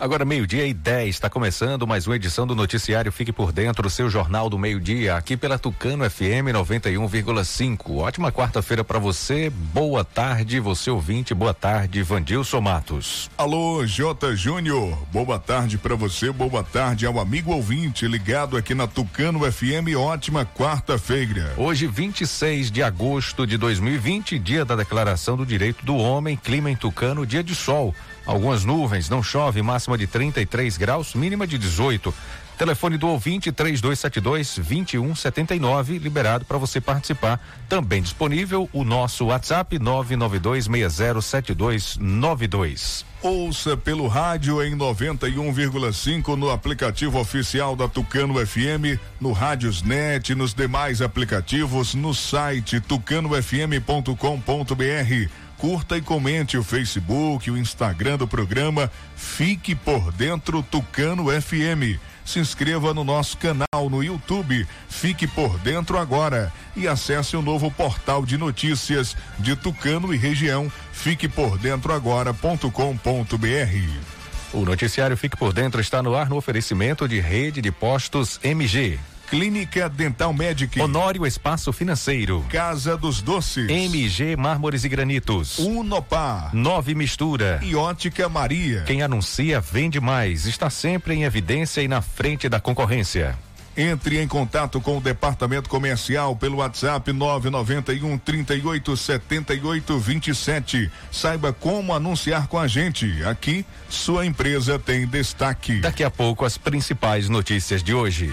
Agora, meio-dia e 10, está começando mais uma edição do Noticiário Fique por Dentro, o seu jornal do meio-dia, aqui pela Tucano FM 91,5. Ótima quarta-feira para você, boa tarde, você ouvinte, boa tarde, Vandilson Matos. Alô, J. Júnior, boa tarde para você, boa tarde ao amigo ouvinte ligado aqui na Tucano FM, ótima quarta-feira. Hoje, 26 de agosto de 2020, dia da Declaração do Direito do Homem, clima em Tucano, dia de sol. Algumas nuvens, não chove, máxima de 33 graus, mínima de 18. Telefone do ouvinte 3272 2179, liberado para você participar. Também disponível o nosso WhatsApp 992607292. Ouça pelo rádio em 91,5 no aplicativo oficial da Tucano FM, no Rádiosnet, nos demais aplicativos, no site tucanofm.com.br curta e comente o Facebook, o Instagram do programa Fique por Dentro Tucano FM. Se inscreva no nosso canal no YouTube, Fique por Dentro Agora e acesse o novo portal de notícias de Tucano e região, fiquepordentroagora.com.br. O noticiário Fique por Dentro está no ar no oferecimento de rede de postos MG. Clínica Dental Medic. Honório Espaço Financeiro. Casa dos Doces. MG Mármores e Granitos. Unopar. Nove Mistura. E Ótica Maria. Quem anuncia vende mais. Está sempre em evidência e na frente da concorrência. Entre em contato com o departamento comercial pelo WhatsApp 991 38 78 27. Saiba como anunciar com a gente. Aqui, sua empresa tem destaque. Daqui a pouco, as principais notícias de hoje.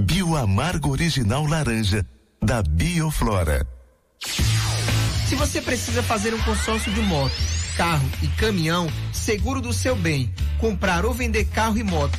Bioamargo Original Laranja, da Bioflora. Se você precisa fazer um consórcio de moto, carro e caminhão, seguro do seu bem, comprar ou vender carro e moto,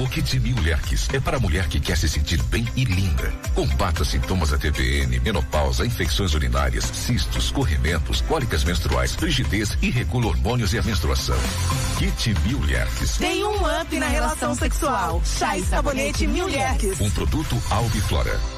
O Kit Mil Lerques é para a mulher que quer se sentir bem e linda. Combata sintomas da TPM, menopausa, infecções urinárias, cistos, corrimentos, cólicas menstruais, frigidez e regula hormônios e a menstruação. Kit Mil Lerques. Tem um up na relação sexual. Chá e sabonete Mil Lerques. Um produto Albiflora.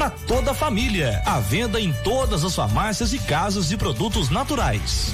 para toda a família. À venda em todas as farmácias e casas de produtos naturais.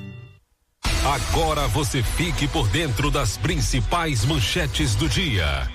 Agora você fique por dentro das principais manchetes do dia.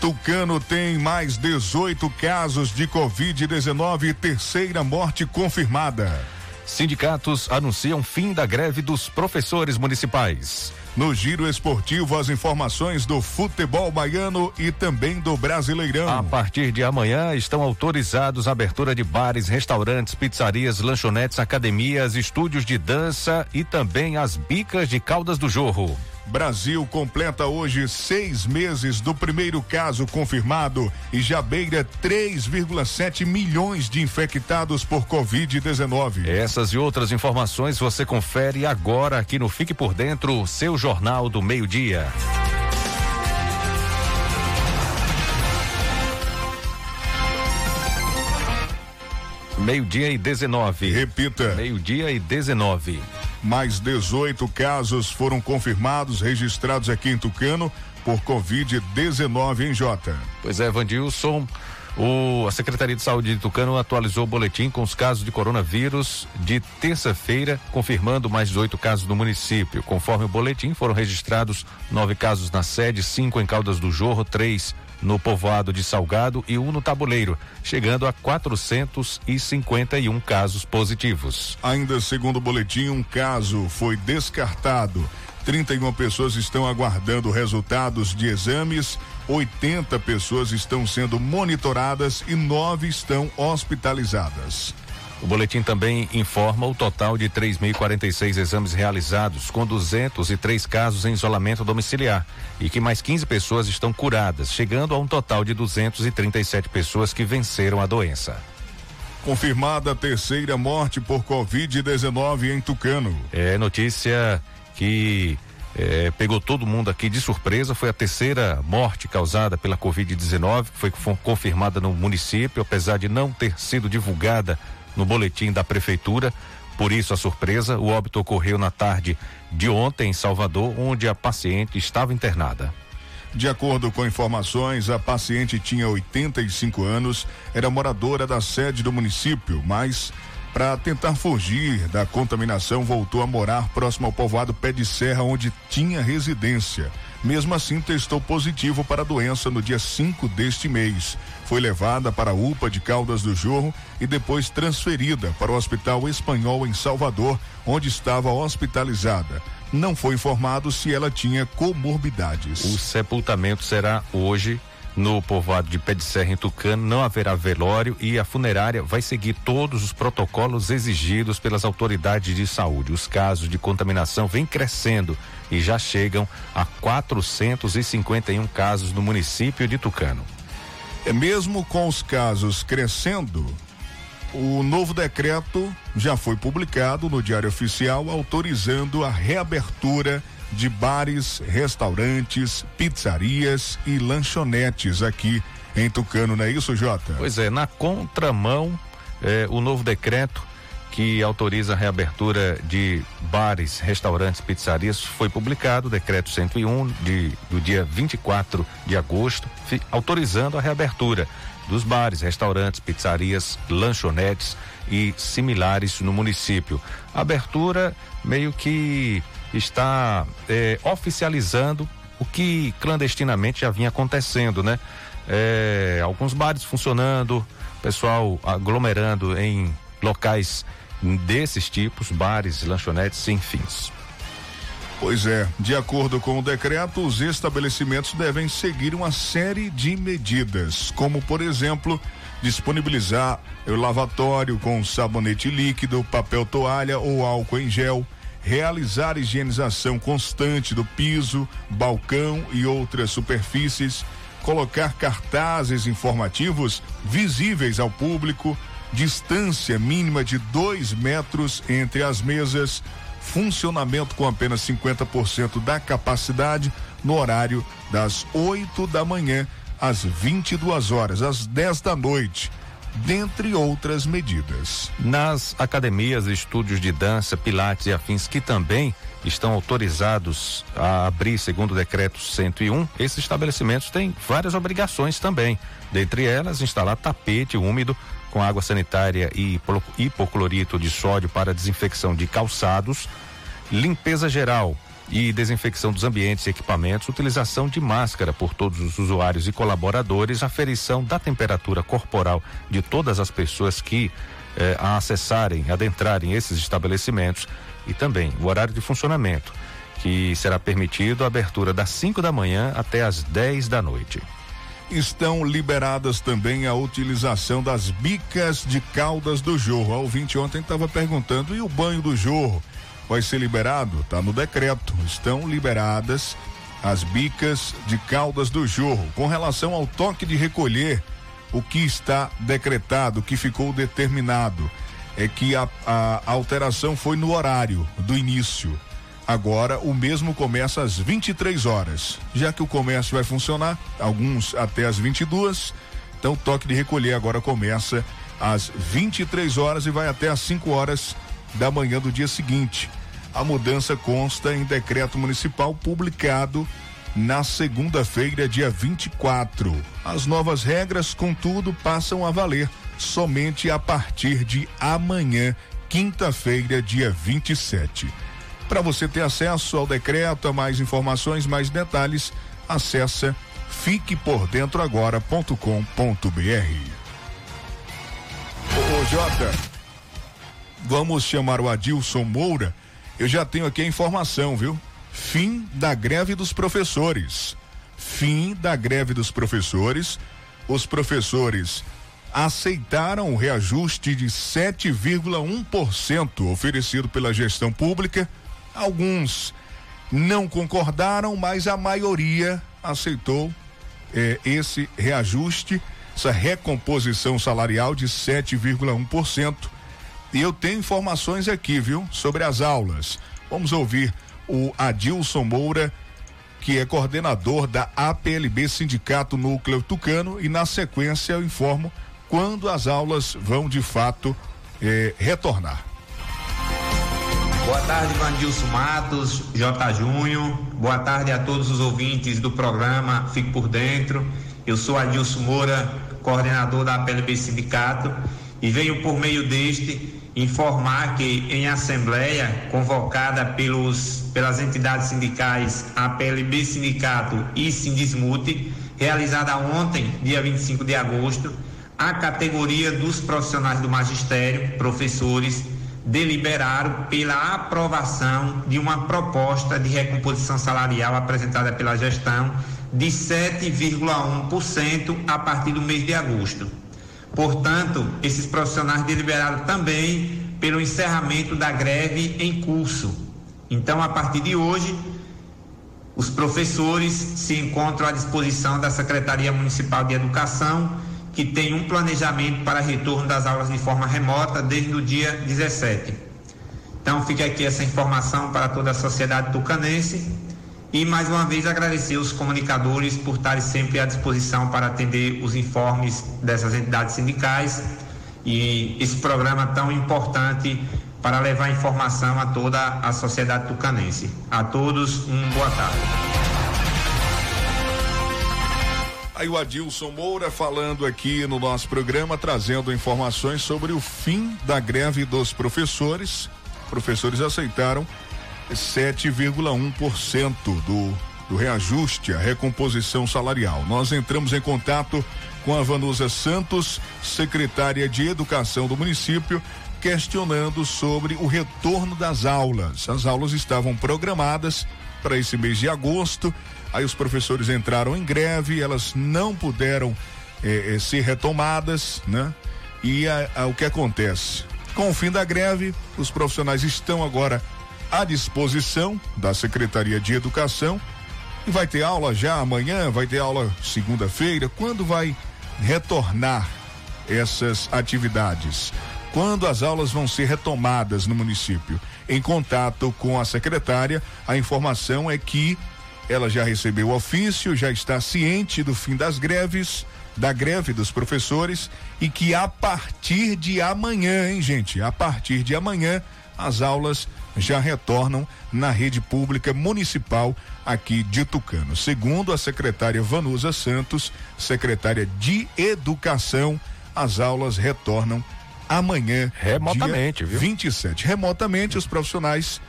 Tucano tem mais 18 casos de Covid-19 e terceira morte confirmada. Sindicatos anunciam fim da greve dos professores municipais. No giro esportivo, as informações do futebol baiano e também do Brasileirão. A partir de amanhã estão autorizados a abertura de bares, restaurantes, pizzarias, lanchonetes, academias, estúdios de dança e também as bicas de Caldas do Jorro. Brasil completa hoje seis meses do primeiro caso confirmado e já beira 3,7 milhões de infectados por Covid-19. Essas e outras informações você confere agora aqui no Fique por Dentro, seu Jornal do Meio-Dia. Meio-dia e 19. Repita. Meio-dia e 19. Mais 18 casos foram confirmados, registrados aqui em Tucano por Covid-19 em Jota. Pois é, Vandilson. O, a Secretaria de Saúde de Tucano atualizou o boletim com os casos de coronavírus de terça-feira, confirmando mais 18 casos no município. Conforme o boletim, foram registrados nove casos na sede, cinco em Caldas do Jorro, três no povoado de Salgado e um no Tabuleiro, chegando a 451 casos positivos. Ainda segundo o boletim, um caso foi descartado. 31 pessoas estão aguardando resultados de exames, 80 pessoas estão sendo monitoradas e nove estão hospitalizadas. O boletim também informa o total de 3.046 exames realizados, com 203 casos em isolamento domiciliar e que mais 15 pessoas estão curadas, chegando a um total de 237 pessoas que venceram a doença. Confirmada a terceira morte por Covid-19 em Tucano. É notícia que é, pegou todo mundo aqui de surpresa. Foi a terceira morte causada pela Covid-19, que foi confirmada no município, apesar de não ter sido divulgada no boletim da prefeitura. Por isso a surpresa, o óbito ocorreu na tarde de ontem em Salvador, onde a paciente estava internada. De acordo com informações, a paciente tinha 85 anos, era moradora da sede do município, mas para tentar fugir da contaminação voltou a morar próximo ao povoado Pé de Serra, onde tinha residência. Mesmo assim, testou positivo para a doença no dia 5 deste mês. Foi levada para a UPA de Caldas do Jorro e depois transferida para o Hospital Espanhol em Salvador, onde estava hospitalizada. Não foi informado se ela tinha comorbidades. O sepultamento será hoje no povoado de Pé de Serra, em Tucano, não haverá velório e a funerária vai seguir todos os protocolos exigidos pelas autoridades de saúde. Os casos de contaminação vêm crescendo e já chegam a 451 casos no município de Tucano. É mesmo com os casos crescendo, o novo decreto já foi publicado no Diário Oficial autorizando a reabertura de bares, restaurantes, pizzarias e lanchonetes aqui em Tucano, não é isso, Jota? Pois é, na contramão, eh, o novo decreto que autoriza a reabertura de bares, restaurantes, pizzarias foi publicado, o decreto 101 de, do dia 24 de agosto, fi, autorizando a reabertura dos bares, restaurantes, pizzarias, lanchonetes e similares no município. A abertura meio que está é, oficializando o que clandestinamente já vinha acontecendo, né? É, alguns bares funcionando, pessoal aglomerando em locais desses tipos, bares, lanchonetes sem fins. Pois é, de acordo com o decreto, os estabelecimentos devem seguir uma série de medidas, como por exemplo, disponibilizar o lavatório com sabonete líquido, papel toalha ou álcool em gel realizar higienização constante do piso, balcão e outras superfícies, colocar cartazes informativos visíveis ao público, distância mínima de dois metros entre as mesas, funcionamento com apenas 50% da capacidade no horário das 8 da manhã às 22 horas, às 10 da noite dentre outras medidas. Nas academias, estúdios de dança, pilates e afins que também estão autorizados a abrir segundo o decreto 101, esses estabelecimentos têm várias obrigações também. Dentre elas, instalar tapete úmido com água sanitária e hipoclorito de sódio para desinfecção de calçados, limpeza geral e desinfecção dos ambientes e equipamentos, utilização de máscara por todos os usuários e colaboradores, aferição da temperatura corporal de todas as pessoas que eh, a acessarem, adentrarem esses estabelecimentos e também o horário de funcionamento, que será permitido a abertura das 5 da manhã até as 10 da noite. Estão liberadas também a utilização das bicas de caldas do jorro. A ouvinte ontem estava perguntando, e o banho do jorro? vai ser liberado, está no decreto. Estão liberadas as bicas de Caldas do Jorro. Com relação ao toque de recolher, o que está decretado, o que ficou determinado, é que a, a alteração foi no horário do início. Agora o mesmo começa às 23 horas. Já que o comércio vai funcionar, alguns até às 22, então o toque de recolher agora começa às 23 horas e vai até às 5 horas da manhã do dia seguinte. A mudança consta em decreto municipal publicado na segunda-feira, dia 24. As novas regras, contudo, passam a valer somente a partir de amanhã, quinta-feira, dia 27. Para você ter acesso ao decreto, a mais informações, mais detalhes, acessa fiquepordentroagora.com.br. Ô, Jota, vamos chamar o Adilson Moura. Eu já tenho aqui a informação, viu? Fim da greve dos professores. Fim da greve dos professores. Os professores aceitaram o reajuste de 7,1% oferecido pela gestão pública. Alguns não concordaram, mas a maioria aceitou eh, esse reajuste, essa recomposição salarial de 7,1%. E eu tenho informações aqui, viu, sobre as aulas. Vamos ouvir o Adilson Moura, que é coordenador da APLB Sindicato Núcleo Tucano, e na sequência eu informo quando as aulas vão de fato eh, retornar. Boa tarde, Vandilson Matos, J. Júnior. Boa tarde a todos os ouvintes do programa Fique por Dentro. Eu sou Adilson Moura, coordenador da APLB Sindicato, e venho por meio deste informar que em assembleia convocada pelos, pelas entidades sindicais APLB Sindicato e Sindismute, realizada ontem, dia 25 de agosto, a categoria dos profissionais do magistério, professores, deliberaram pela aprovação de uma proposta de recomposição salarial apresentada pela gestão de 7,1% a partir do mês de agosto. Portanto, esses profissionais deliberaram também pelo encerramento da greve em curso. Então, a partir de hoje, os professores se encontram à disposição da Secretaria Municipal de Educação, que tem um planejamento para retorno das aulas de forma remota desde o dia 17. Então, fica aqui essa informação para toda a sociedade tucanense e mais uma vez agradecer os comunicadores por estarem sempre à disposição para atender os informes dessas entidades sindicais e esse programa tão importante para levar informação a toda a sociedade tucanense. A todos, um boa tarde. Aí o Adilson Moura falando aqui no nosso programa, trazendo informações sobre o fim da greve dos professores. Professores aceitaram 7,1% do, do reajuste, a recomposição salarial. Nós entramos em contato com a Vanusa Santos, secretária de Educação do município, questionando sobre o retorno das aulas. As aulas estavam programadas para esse mês de agosto, aí os professores entraram em greve, elas não puderam eh, eh, ser retomadas, né? E a, a, o que acontece? Com o fim da greve, os profissionais estão agora à disposição da Secretaria de Educação. E vai ter aula já amanhã, vai ter aula segunda-feira. Quando vai retornar essas atividades? Quando as aulas vão ser retomadas no município? Em contato com a secretária, a informação é que ela já recebeu o ofício, já está ciente do fim das greves, da greve dos professores e que a partir de amanhã, hein, gente? A partir de amanhã, as aulas já retornam na rede pública municipal aqui de Tucano. Segundo a secretária Vanusa Santos, secretária de Educação, as aulas retornam amanhã, remotamente, dia 27. Remotamente, os profissionais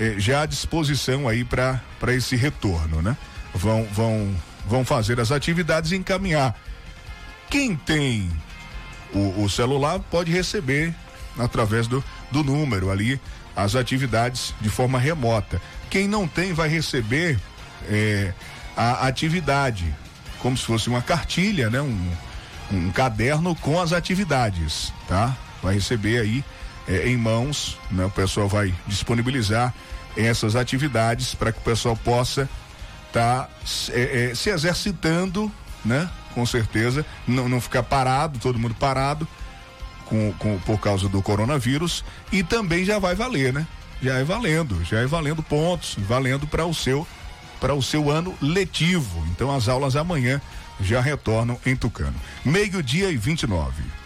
eh, já à disposição aí para esse retorno, né? Vão vão vão fazer as atividades e encaminhar. Quem tem o, o celular pode receber através do, do número ali as atividades de forma remota. Quem não tem vai receber é, a atividade, como se fosse uma cartilha, né? Um, um caderno com as atividades, tá? Vai receber aí é, em mãos, né? O pessoal vai disponibilizar essas atividades para que o pessoal possa estar tá, é, é, se exercitando, né? Com certeza, não, não ficar parado, todo mundo parado, com, com, por causa do coronavírus e também já vai valer, né? Já é valendo, já é valendo pontos, valendo para o seu para o seu ano letivo. Então as aulas amanhã já retornam em Tucano. Meio-dia e 29.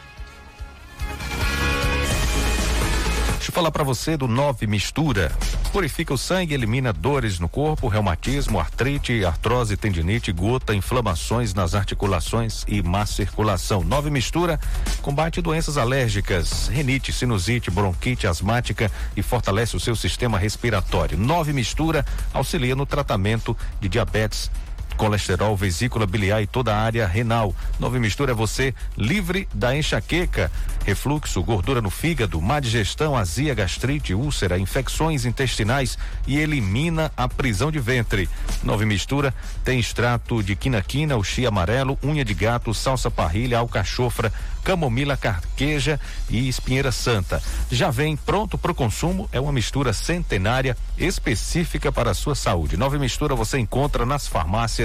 Deixa eu falar para você do Nove Mistura. Purifica o sangue, elimina dores no corpo, reumatismo, artrite, artrose, tendinite, gota, inflamações nas articulações e má circulação. Nove Mistura combate doenças alérgicas, renite, sinusite, bronquite asmática e fortalece o seu sistema respiratório. Nove Mistura auxilia no tratamento de diabetes colesterol, vesícula biliar e toda a área renal. Nova mistura é você livre da enxaqueca, refluxo, gordura no fígado, má digestão, azia, gastrite, úlcera, infecções intestinais e elimina a prisão de ventre. Nova mistura tem extrato de quinaquina, uxi amarelo, unha de gato, salsa parrilha, alcachofra, camomila carqueja e espinheira santa. Já vem pronto para o consumo, é uma mistura centenária específica para a sua saúde. Nova mistura você encontra nas farmácias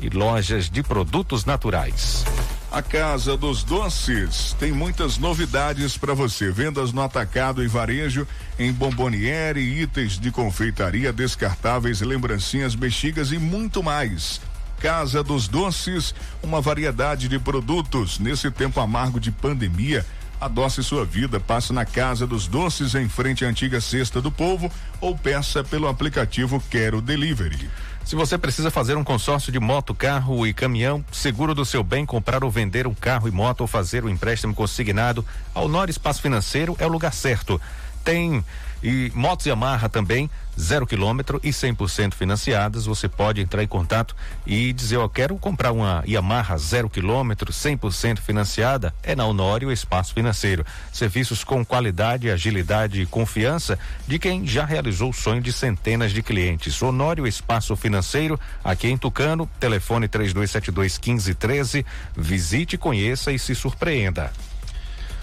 e lojas de produtos naturais. A Casa dos Doces tem muitas novidades para você. Vendas no atacado e varejo em bomboniere, itens de confeitaria, descartáveis, lembrancinhas, bexigas e muito mais. Casa dos Doces, uma variedade de produtos. Nesse tempo amargo de pandemia, adoce sua vida. Passe na Casa dos Doces, em frente à antiga Cesta do Povo, ou peça pelo aplicativo Quero Delivery. Se você precisa fazer um consórcio de moto, carro e caminhão, seguro do seu bem, comprar ou vender um carro e moto ou fazer um empréstimo consignado, a Honor Espaço Financeiro é o lugar certo. Tem e motos Yamaha também, zero quilômetro e 100% financiadas. Você pode entrar em contato e dizer: Eu quero comprar uma Yamaha zero quilômetro, 100% financiada. É na Honório Espaço Financeiro. Serviços com qualidade, agilidade e confiança de quem já realizou o sonho de centenas de clientes. Honório Espaço Financeiro, aqui em Tucano, telefone 3272 1513. Visite, conheça e se surpreenda.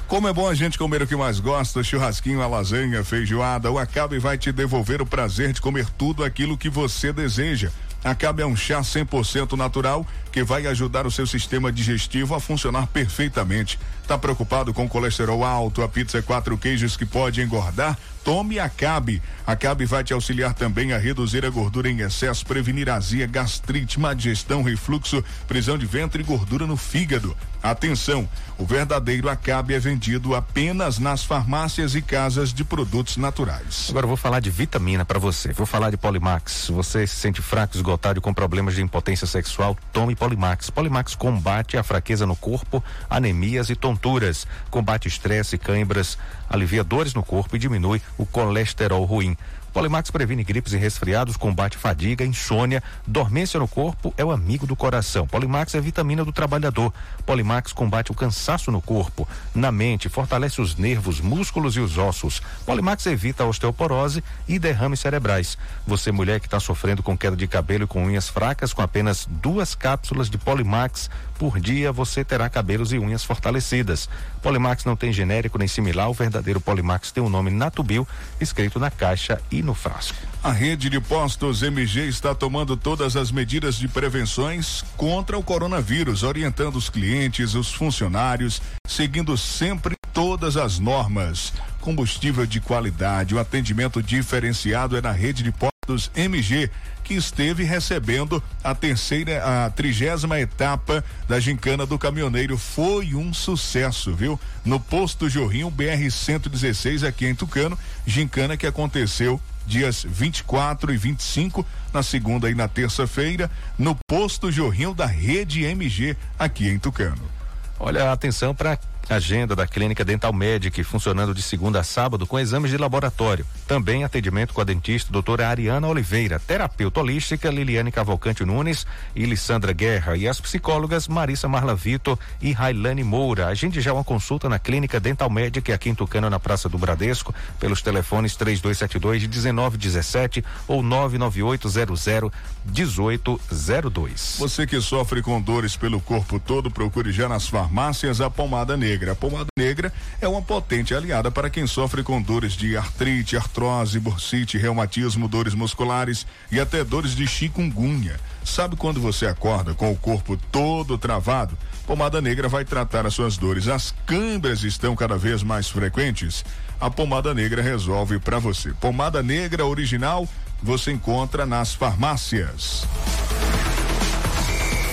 Como é bom a gente comer o que mais gosta, churrasquinho, a lasanha, feijoada, o Acabe vai te devolver o prazer de comer tudo aquilo que você deseja. Acabe é um chá 100% natural que vai ajudar o seu sistema digestivo a funcionar perfeitamente. Tá preocupado com colesterol alto, a pizza quatro queijos que pode engordar? Tome Acabe. Acabe vai te auxiliar também a reduzir a gordura em excesso, prevenir azia, gastrite, má digestão, refluxo, prisão de ventre e gordura no fígado. Atenção, o verdadeiro Acabe é vendido apenas nas farmácias e casas de produtos naturais. Agora eu vou falar de vitamina para você. Vou falar de Polimax. Você se sente fraco, esgotado com problemas de impotência sexual? Tome Polimax. Polimax combate a fraqueza no corpo, anemias e tonturas. Combate estresse, cãibras, alivia dores no corpo e diminui o colesterol ruim. Polimax previne gripes e resfriados, combate fadiga, insônia, dormência no corpo, é o amigo do coração. Polimax é vitamina do trabalhador. Polimax combate o cansaço no corpo, na mente, fortalece os nervos, músculos e os ossos. Polimax evita a osteoporose e derrames cerebrais. Você, mulher que está sofrendo com queda de cabelo e com unhas fracas, com apenas duas cápsulas de Polimax por dia, você terá cabelos e unhas fortalecidas. Polimax não tem genérico nem similar, o verdadeiro Polimax tem o nome Natubio escrito na caixa e no frasco. A rede de postos MG está tomando todas as medidas de prevenções contra o coronavírus, orientando os clientes, os funcionários, seguindo sempre todas as normas. Combustível de qualidade, o atendimento diferenciado é na rede de postos MG que esteve recebendo a terceira, a trigésima etapa da gincana do caminhoneiro. Foi um sucesso, viu? No posto Jorrinho BR 116 aqui em Tucano, gincana que aconteceu dias 24 e 25, na segunda e na terça-feira, no posto Jorrinho da Rede MG aqui em Tucano. Olha, atenção para Agenda da Clínica Dental Medic, funcionando de segunda a sábado com exames de laboratório. Também atendimento com a dentista doutora Ariana Oliveira, terapeuta holística Liliane Cavalcante Nunes e Lissandra Guerra e as psicólogas Marissa Marla Vitor e Railane Moura. Agende já uma consulta na Clínica Dental Medic aqui em Tucano, na Praça do Bradesco, pelos telefones 3272 1917 ou 99800 1802. Você que sofre com dores pelo corpo todo, procure já nas farmácias a pomada negra negra. A pomada negra é uma potente aliada para quem sofre com dores de artrite, artrose, bursite, reumatismo, dores musculares e até dores de chikungunya. Sabe quando você acorda com o corpo todo travado? Pomada negra vai tratar as suas dores. As câimbras estão cada vez mais frequentes. A pomada negra resolve para você. Pomada negra original você encontra nas farmácias.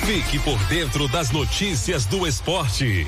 Fique por dentro das notícias do esporte.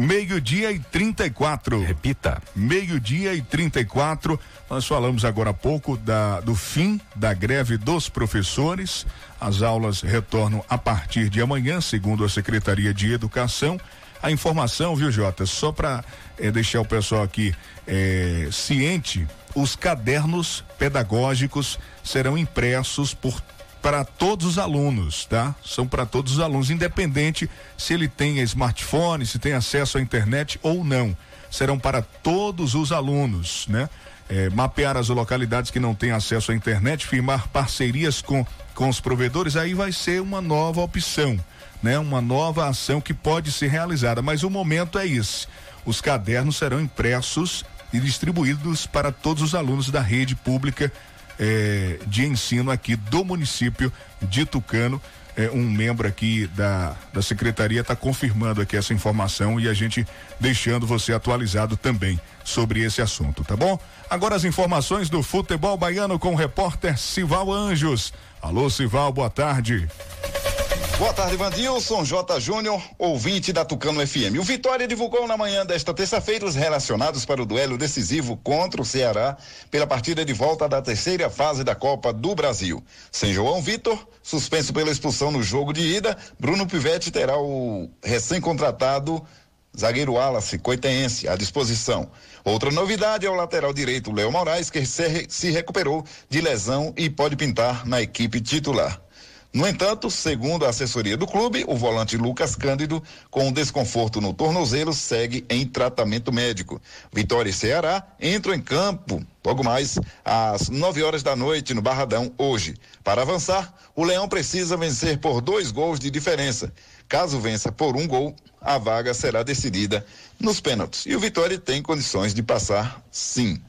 Meio-dia e 34. Repita. Meio-dia e 34. Nós falamos agora há pouco da, do fim da greve dos professores. As aulas retornam a partir de amanhã, segundo a Secretaria de Educação. A informação, viu, Jota? Só para é, deixar o pessoal aqui é, ciente, os cadernos pedagógicos serão impressos por para todos os alunos, tá? São para todos os alunos, independente se ele tem smartphone, se tem acesso à internet ou não. Serão para todos os alunos, né? É, mapear as localidades que não têm acesso à internet, firmar parcerias com, com os provedores, aí vai ser uma nova opção, né? Uma nova ação que pode ser realizada, mas o momento é esse. Os cadernos serão impressos e distribuídos para todos os alunos da rede pública eh, de ensino aqui do município de Tucano. É, um membro aqui da, da secretaria está confirmando aqui essa informação e a gente deixando você atualizado também sobre esse assunto, tá bom? Agora as informações do futebol baiano com o repórter Sival Anjos. Alô, Sival, boa tarde. Boa tarde, Vandilson J. Júnior, ouvinte da Tucano FM. O Vitória divulgou na manhã desta terça-feira os relacionados para o duelo decisivo contra o Ceará pela partida de volta da terceira fase da Copa do Brasil. Sem João Vitor, suspenso pela expulsão no jogo de ida, Bruno Pivetti terá o recém-contratado zagueiro Wallace Coitense à disposição. Outra novidade é o lateral direito Léo Moraes, que se recuperou de lesão e pode pintar na equipe titular. No entanto, segundo a assessoria do clube, o volante Lucas Cândido, com um desconforto no tornozelo, segue em tratamento médico. Vitória e Ceará entram em campo logo mais às 9 horas da noite no Barradão hoje. Para avançar, o Leão precisa vencer por dois gols de diferença. Caso vença por um gol, a vaga será decidida nos pênaltis. E o Vitória tem condições de passar sim.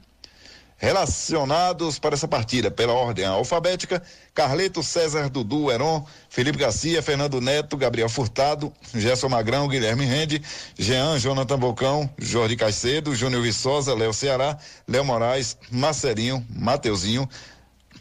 Relacionados para essa partida pela ordem alfabética, Carleto César Dudu Heron, Felipe Garcia, Fernando Neto, Gabriel Furtado, Gerson Magrão, Guilherme Rende, Jean, Jonathan Bocão, Jorge Caicedo, Júnior Viçosa, Léo Ceará, Léo Moraes, Marcelinho, Mateuzinho,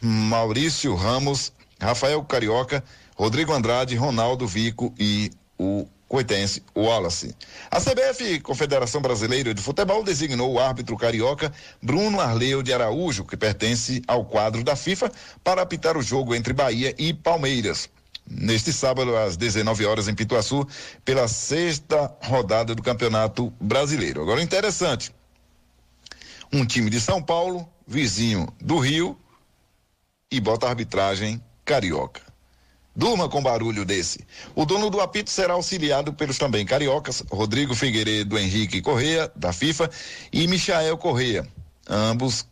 Maurício Ramos, Rafael Carioca, Rodrigo Andrade, Ronaldo Vico e o coitense Wallace. A CBF, Confederação Brasileira de Futebol, designou o árbitro carioca Bruno Arleu de Araújo, que pertence ao quadro da FIFA, para apitar o jogo entre Bahia e Palmeiras. Neste sábado, às 19 horas, em Pituaçu, pela sexta rodada do Campeonato Brasileiro. Agora, interessante: um time de São Paulo, vizinho do Rio, e bota a arbitragem carioca. Durma com barulho desse. O dono do apito será auxiliado pelos também cariocas, Rodrigo Figueiredo Henrique Correia, da FIFA, e Michael Correia. Ambos,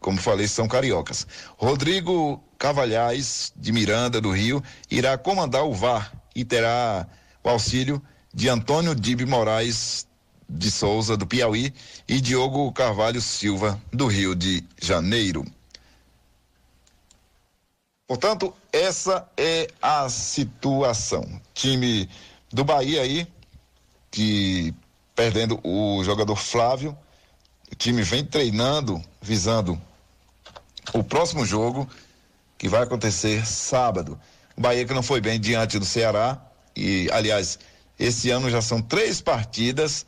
como falei, são cariocas. Rodrigo Cavalhais, de Miranda, do Rio, irá comandar o VAR e terá o auxílio de Antônio Dib Moraes de Souza, do Piauí, e Diogo Carvalho Silva, do Rio de Janeiro. Portanto, essa é a situação. Time do Bahia aí, que perdendo o jogador Flávio, o time vem treinando, visando o próximo jogo, que vai acontecer sábado. O Bahia que não foi bem diante do Ceará, e aliás, esse ano já são três partidas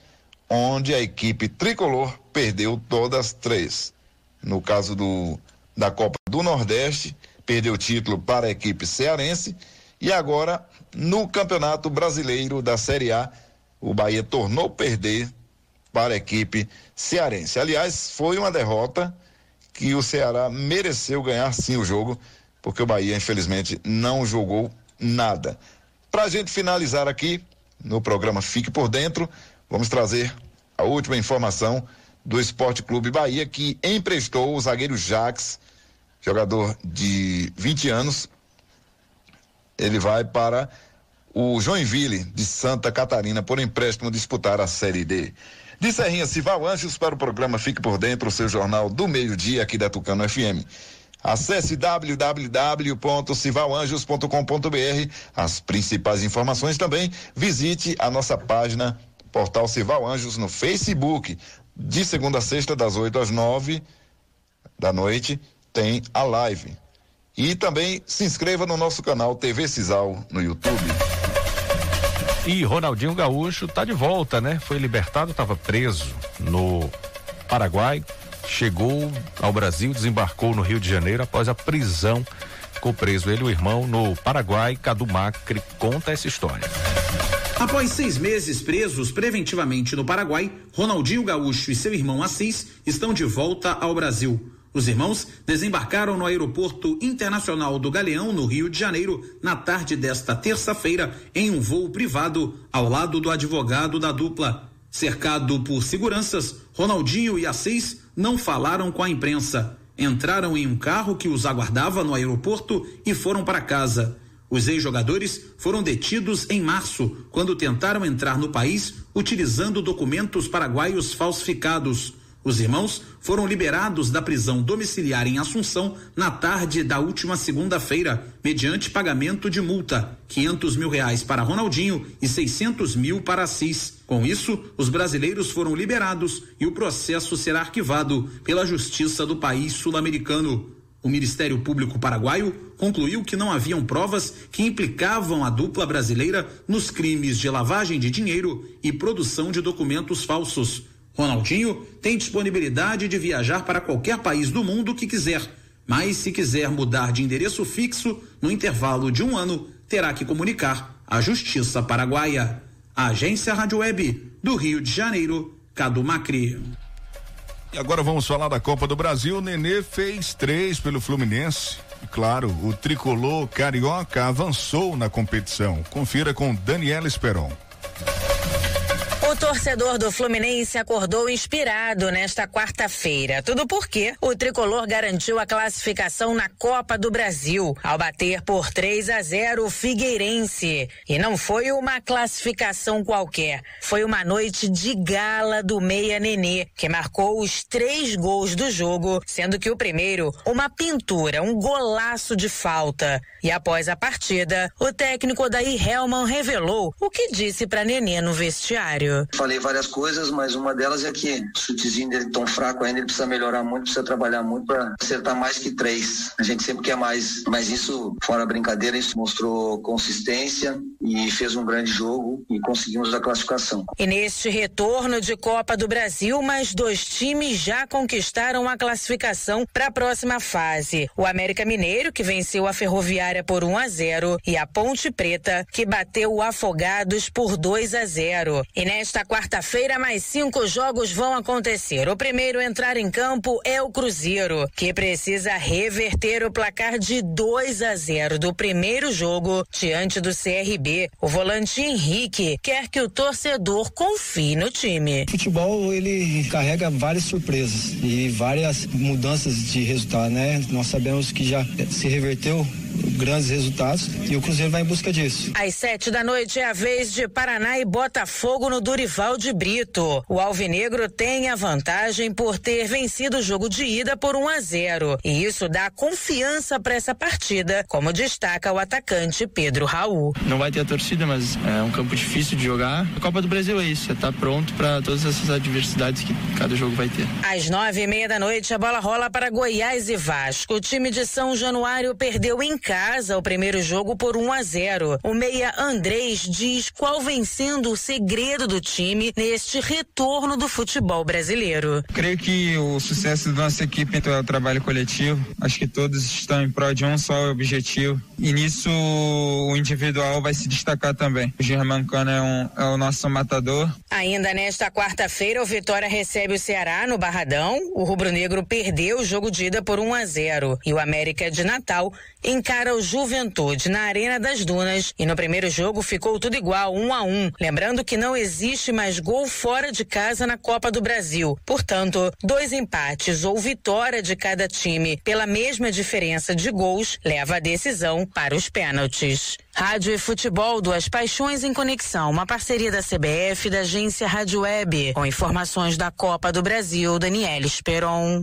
onde a equipe tricolor perdeu todas três. No caso do, da Copa do Nordeste, perdeu o título para a equipe cearense e agora no Campeonato Brasileiro da Série A, o Bahia tornou perder para a equipe cearense. Aliás, foi uma derrota que o Ceará mereceu ganhar sim o jogo, porque o Bahia, infelizmente, não jogou nada. Para a gente finalizar aqui no programa Fique por Dentro, vamos trazer a última informação do Esporte Clube Bahia, que emprestou o zagueiro Jax jogador de 20 anos. Ele vai para o Joinville de Santa Catarina por empréstimo disputar a Série D. De Serrinha Cival Anjos para o programa Fique por Dentro, seu jornal do meio-dia aqui da Tucano FM. Acesse www.civalanjos.com.br. As principais informações também. Visite a nossa página Portal Cival Anjos no Facebook. De segunda a sexta, das 8 às 9 da noite tem a live. E também se inscreva no nosso canal TV Cisal no YouTube. E Ronaldinho Gaúcho tá de volta, né? Foi libertado, estava preso no Paraguai, chegou ao Brasil, desembarcou no Rio de Janeiro após a prisão. Ficou preso ele e o irmão no Paraguai. Cadu Macri conta essa história. Após seis meses presos preventivamente no Paraguai, Ronaldinho Gaúcho e seu irmão Assis estão de volta ao Brasil. Os irmãos desembarcaram no Aeroporto Internacional do Galeão, no Rio de Janeiro, na tarde desta terça-feira, em um voo privado, ao lado do advogado da dupla. Cercado por seguranças, Ronaldinho e Assis não falaram com a imprensa. Entraram em um carro que os aguardava no aeroporto e foram para casa. Os ex-jogadores foram detidos em março, quando tentaram entrar no país utilizando documentos paraguaios falsificados. Os irmãos foram liberados da prisão domiciliar em Assunção na tarde da última segunda-feira, mediante pagamento de multa, quinhentos mil reais para Ronaldinho e seiscentos mil para Assis. Com isso, os brasileiros foram liberados e o processo será arquivado pela Justiça do país sul-americano. O Ministério Público Paraguaio concluiu que não haviam provas que implicavam a dupla brasileira nos crimes de lavagem de dinheiro e produção de documentos falsos. Ronaldinho tem disponibilidade de viajar para qualquer país do mundo que quiser, mas se quiser mudar de endereço fixo no intervalo de um ano, terá que comunicar à Justiça Paraguaia. Agência Rádio Web do Rio de Janeiro, Cadu Macri. E agora vamos falar da Copa do Brasil. Nenê fez três pelo Fluminense. E claro, o tricolor carioca avançou na competição. Confira com Daniela Esperon. O torcedor do Fluminense acordou inspirado nesta quarta-feira. Tudo porque o tricolor garantiu a classificação na Copa do Brasil ao bater por 3 a 0 o Figueirense. E não foi uma classificação qualquer, foi uma noite de gala do Meia Nenê, que marcou os três gols do jogo, sendo que o primeiro, uma pintura, um golaço de falta. E após a partida, o técnico daí Helman revelou o que disse para Nenê no vestiário. Falei várias coisas, mas uma delas é que o chutezinho dele tão fraco ainda, ele precisa melhorar muito, precisa trabalhar muito para acertar mais que três. A gente sempre quer mais, mas isso, fora brincadeira, isso mostrou consistência e fez um grande jogo e conseguimos a classificação. E neste retorno de Copa do Brasil, mais dois times já conquistaram a classificação para a próxima fase. O América Mineiro, que venceu a Ferroviária por 1 a 0, e a Ponte Preta, que bateu o Afogados por 2 a 0. E nesta quarta-feira, mais cinco jogos vão acontecer. O primeiro a entrar em campo é o Cruzeiro, que precisa reverter o placar de 2 a 0 do primeiro jogo diante do CRB. O volante Henrique quer que o torcedor confie no time. Futebol ele carrega várias surpresas e várias mudanças de resultado, né? Nós sabemos que já se reverteu grandes resultados e o Cruzeiro vai em busca disso. Às sete da noite é a vez de Paraná e Botafogo no Durival de Brito. O Alvinegro tem a vantagem por ter vencido o jogo de ida por 1 a 0 e isso dá confiança para essa partida, como destaca o atacante Pedro Raul. Não vai ter a torcida, mas é um campo difícil de jogar. A Copa do Brasil é isso, é estar tá pronto para todas essas adversidades que cada jogo vai ter. Às nove e meia da noite a bola rola para Goiás e Vasco. O time de São Januário perdeu em casa o primeiro jogo por 1 a 0. O meia Andrés diz qual vem sendo o segredo do time neste retorno do futebol brasileiro. Creio que o sucesso da nossa equipe é o trabalho coletivo. Acho que todos estão em prol de um só objetivo. E nisso o individual vai se destacar também. O Germancano é, um, é o nosso matador. Ainda nesta quarta-feira, o Vitória recebe o Ceará no Barradão. O rubro-negro perdeu o jogo de ida por 1 a 0 e o América de Natal encara o Juventude na Arena das Dunas e no primeiro jogo ficou tudo igual, um a um. Lembrando que não existe mais gol fora de casa na Copa do Brasil. Portanto, dois empates ou vitória de cada time pela mesma diferença de gols leva a decisão para os pênaltis. Rádio e Futebol, duas paixões em conexão, uma parceria da CBF e da agência Rádio Web, com informações da Copa do Brasil, Daniela Esperon.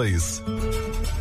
dois.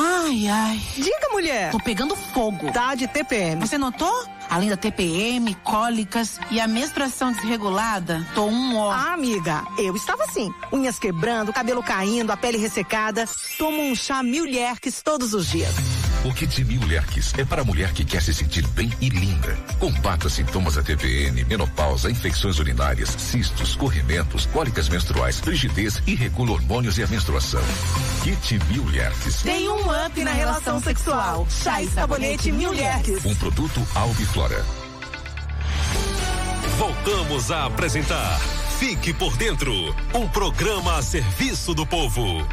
Ai, ai. Diga, mulher. Tô pegando fogo. Tá de TPM. Você notou? Além da TPM, cólicas e a menstruação desregulada, tô um ó. Ah, amiga, eu estava assim. Unhas quebrando, cabelo caindo, a pele ressecada. Tomo um chá Mil Lerques todos os dias. O Kit Mil Lerques é para a mulher que quer se sentir bem e linda. Combata sintomas da TPM, menopausa, infecções urinárias, cistos, corrimentos, cólicas menstruais, rigidez e regula hormônios e a menstruação. Kit Mil Lerques. Tem um up na relação sexual. Chá e sabonete Mil Lerques. Um produto Albiflora. Voltamos a apresentar Fique por Dentro um programa a serviço do povo.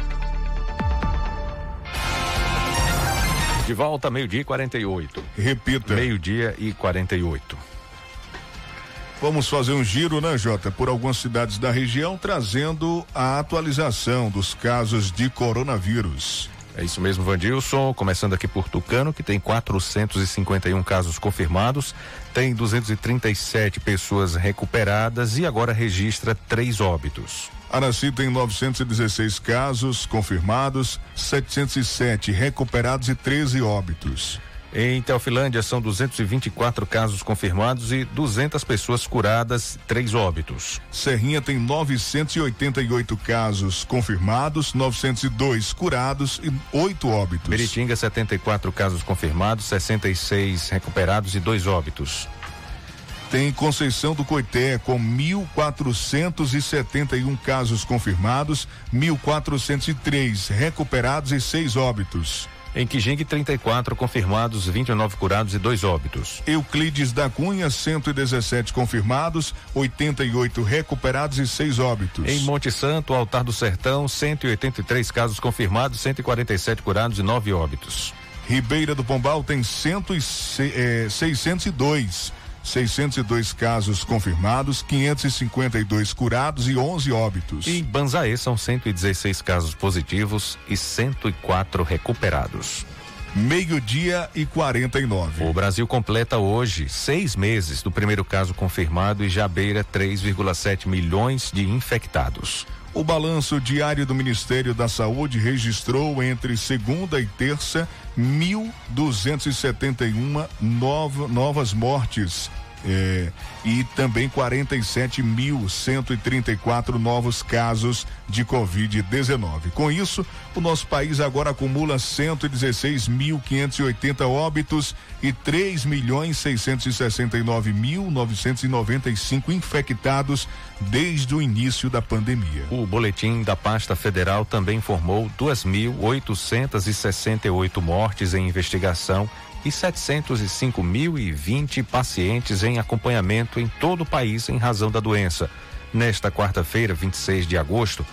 De volta, meio-dia e 48. Repita. Meio-dia e 48. Vamos fazer um giro, né, Jota, por algumas cidades da região, trazendo a atualização dos casos de coronavírus. É isso mesmo, Vandilson. Começando aqui por Tucano, que tem 451 casos confirmados, tem 237 pessoas recuperadas e agora registra três óbitos. Araci tem 916 casos confirmados, 707 recuperados e 13 óbitos. Em Teofilândia são 224 casos confirmados e 200 pessoas curadas, três óbitos. Serrinha tem 988 casos confirmados, 902 curados e oito óbitos. Beritinga 74 casos confirmados, 66 recuperados e dois óbitos. Tem Conceição do Coité com 1.471 casos confirmados, 1.403 recuperados e seis óbitos. Em Quijingue, 34 confirmados, 29 curados e dois óbitos. Euclides da Cunha, 117 confirmados, 88 recuperados e seis óbitos. Em Monte Santo, Altar do Sertão, 183 casos confirmados, 147 curados e nove óbitos. Ribeira do Pombal tem cento e, eh, 602 602 casos confirmados, 552 curados e 11 óbitos. Em Banzaê são 116 casos positivos e 104 recuperados. Meio-dia e 49. O Brasil completa hoje seis meses do primeiro caso confirmado e já beira 3,7 milhões de infectados. O balanço diário do Ministério da Saúde registrou entre segunda e terça 1.271 nova, novas mortes é, e também 47.134 novos casos de Covid-19. Com isso, o nosso país agora acumula 116.580 óbitos e 3.669.995 infectados desde o início da pandemia. O boletim da pasta federal também informou 2.868 mortes em investigação e 705.020 pacientes em acompanhamento em todo o país em razão da doença. Nesta quarta-feira, 26 de agosto,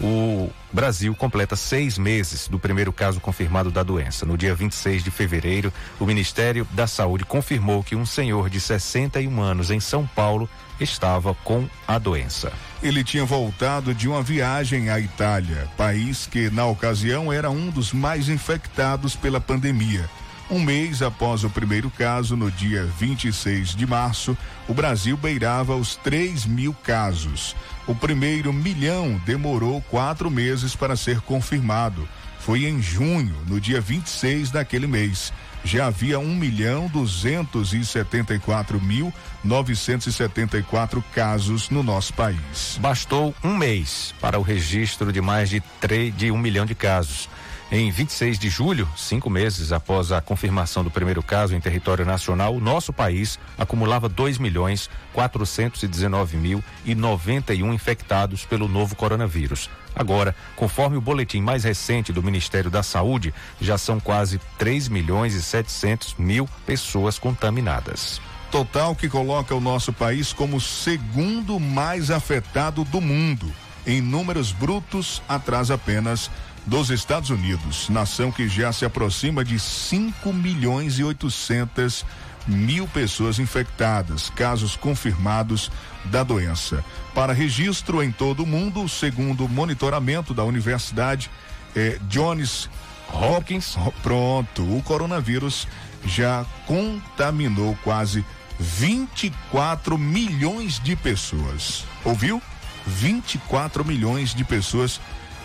o Brasil completa seis meses do primeiro caso confirmado da doença. No dia 26 de fevereiro, o Ministério da Saúde confirmou que um senhor de 61 anos em São Paulo estava com a doença. Ele tinha voltado de uma viagem à Itália, país que, na ocasião, era um dos mais infectados pela pandemia. Um mês após o primeiro caso, no dia 26 de março, o Brasil beirava os 3 mil casos. O primeiro milhão demorou quatro meses para ser confirmado. Foi em junho, no dia 26 daquele mês. Já havia 1 milhão 274 mil 974 casos no nosso país. Bastou um mês para o registro de mais de, 3, de um milhão de casos. Em 26 de julho, cinco meses após a confirmação do primeiro caso em território nacional, o nosso país acumulava 2 milhões 419 mil e 91 infectados pelo novo coronavírus. Agora, conforme o boletim mais recente do Ministério da Saúde, já são quase 3 milhões e 700 mil pessoas contaminadas. Total que coloca o nosso país como o segundo mais afetado do mundo. Em números brutos, atrás apenas dos Estados Unidos, nação que já se aproxima de 5 milhões e 800 mil pessoas infectadas, casos confirmados da doença. Para registro em todo o mundo, segundo o monitoramento da Universidade eh, Johns Hopkins, pronto, o coronavírus já contaminou quase 24 milhões de pessoas. Ouviu? 24 milhões de pessoas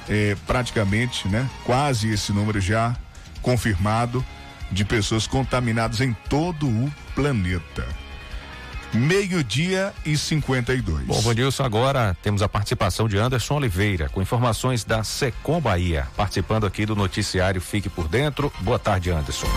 é, praticamente, né? Quase esse número já confirmado de pessoas contaminadas em todo o planeta. Meio-dia e 52. Bom, Vanilson, agora temos a participação de Anderson Oliveira, com informações da Secom Bahia, participando aqui do noticiário Fique por Dentro. Boa tarde, Anderson.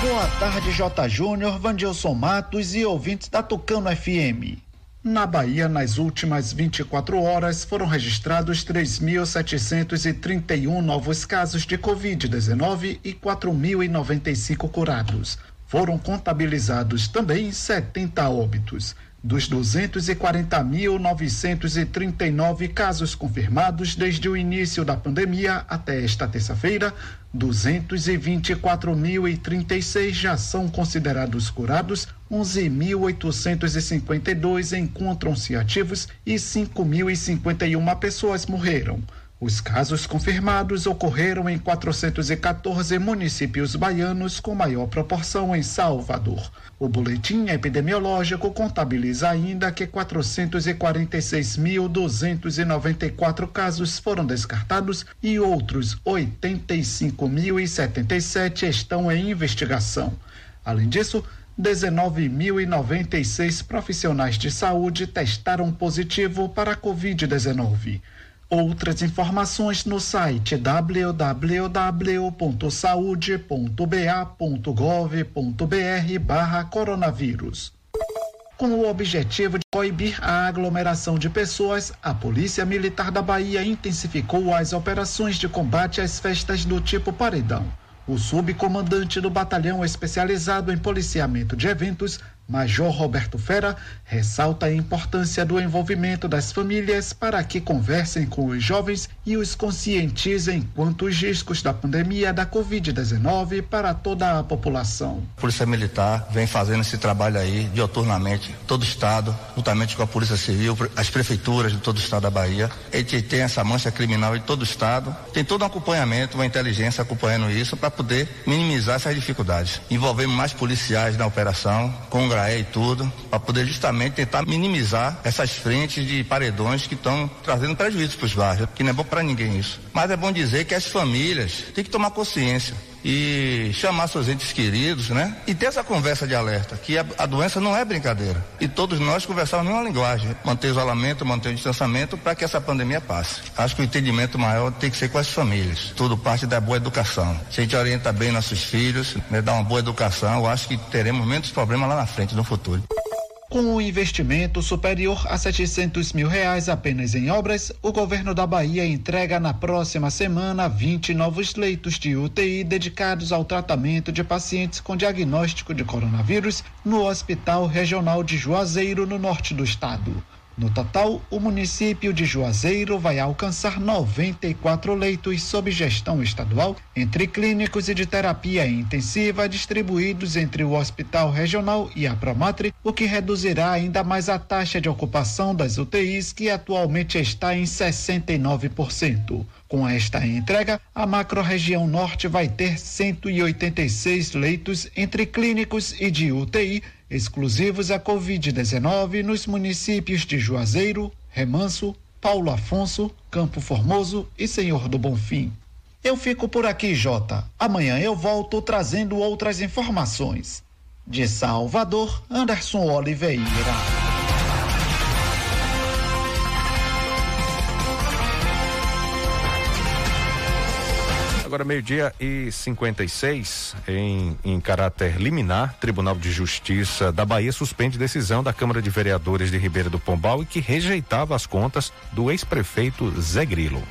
Boa tarde, J. Júnior, Vandilson Matos e ouvintes da Tucano FM. Na Bahia, nas últimas 24 horas, foram registrados 3.731 novos casos de Covid-19 e 4.095 curados. Foram contabilizados também 70 óbitos. Dos 240.939 casos confirmados desde o início da pandemia até esta terça-feira, 224.036 já são considerados curados, 11.852 encontram-se ativos e 5.051 pessoas morreram. Os casos confirmados ocorreram em 414 municípios baianos, com maior proporção em Salvador. O boletim epidemiológico contabiliza ainda que 446.294 casos foram descartados e outros 85.077 estão em investigação. Além disso, 19.096 profissionais de saúde testaram positivo para a Covid-19. Outras informações no site www.saude.ba.gov.br barra coronavírus. Com o objetivo de coibir a aglomeração de pessoas, a Polícia Militar da Bahia intensificou as operações de combate às festas do tipo paredão. O subcomandante do batalhão especializado em policiamento de eventos, Major Roberto Fera ressalta a importância do envolvimento das famílias para que conversem com os jovens e os conscientizem quanto os riscos da pandemia da Covid-19 para toda a população. A Polícia Militar vem fazendo esse trabalho aí dioturnamente, todo o estado, juntamente com a Polícia Civil, as prefeituras de todo o estado da Bahia. A gente tem essa mancha criminal em todo o estado, tem todo um acompanhamento, uma inteligência acompanhando isso para poder minimizar essas dificuldades. Envolvemos mais policiais na operação, com E tudo, para poder justamente tentar minimizar essas frentes de paredões que estão trazendo prejuízo para os bairros, que não é bom para ninguém isso. Mas é bom dizer que as famílias têm que tomar consciência e chamar seus entes queridos, né? E ter essa conversa de alerta, que a, a doença não é brincadeira. E todos nós conversamos a mesma linguagem, manter o isolamento, manter o distanciamento para que essa pandemia passe. Acho que o entendimento maior tem que ser com as famílias. Tudo parte da boa educação. Se a gente orienta bem nossos filhos, né, dá uma boa educação, eu acho que teremos menos problemas lá na frente, no futuro. Com um investimento superior a 700 mil reais apenas em obras, o governo da Bahia entrega na próxima semana 20 novos leitos de UTI dedicados ao tratamento de pacientes com diagnóstico de coronavírus no Hospital Regional de Juazeiro, no norte do estado. No total, o município de Juazeiro vai alcançar 94 leitos sob gestão estadual, entre clínicos e de terapia intensiva distribuídos entre o Hospital Regional e a Promatre, o que reduzirá ainda mais a taxa de ocupação das UTIs, que atualmente está em 69%. Com esta entrega, a macro-região norte vai ter 186 leitos entre clínicos e de UTI exclusivos à Covid-19 nos municípios de Juazeiro, Remanso, Paulo Afonso, Campo Formoso e Senhor do Bonfim. Eu fico por aqui, Jota. Amanhã eu volto trazendo outras informações. De Salvador, Anderson Oliveira. Agora, meio-dia e 56, em, em caráter liminar, Tribunal de Justiça da Bahia suspende decisão da Câmara de Vereadores de Ribeira do Pombal e que rejeitava as contas do ex-prefeito Zé Grilo.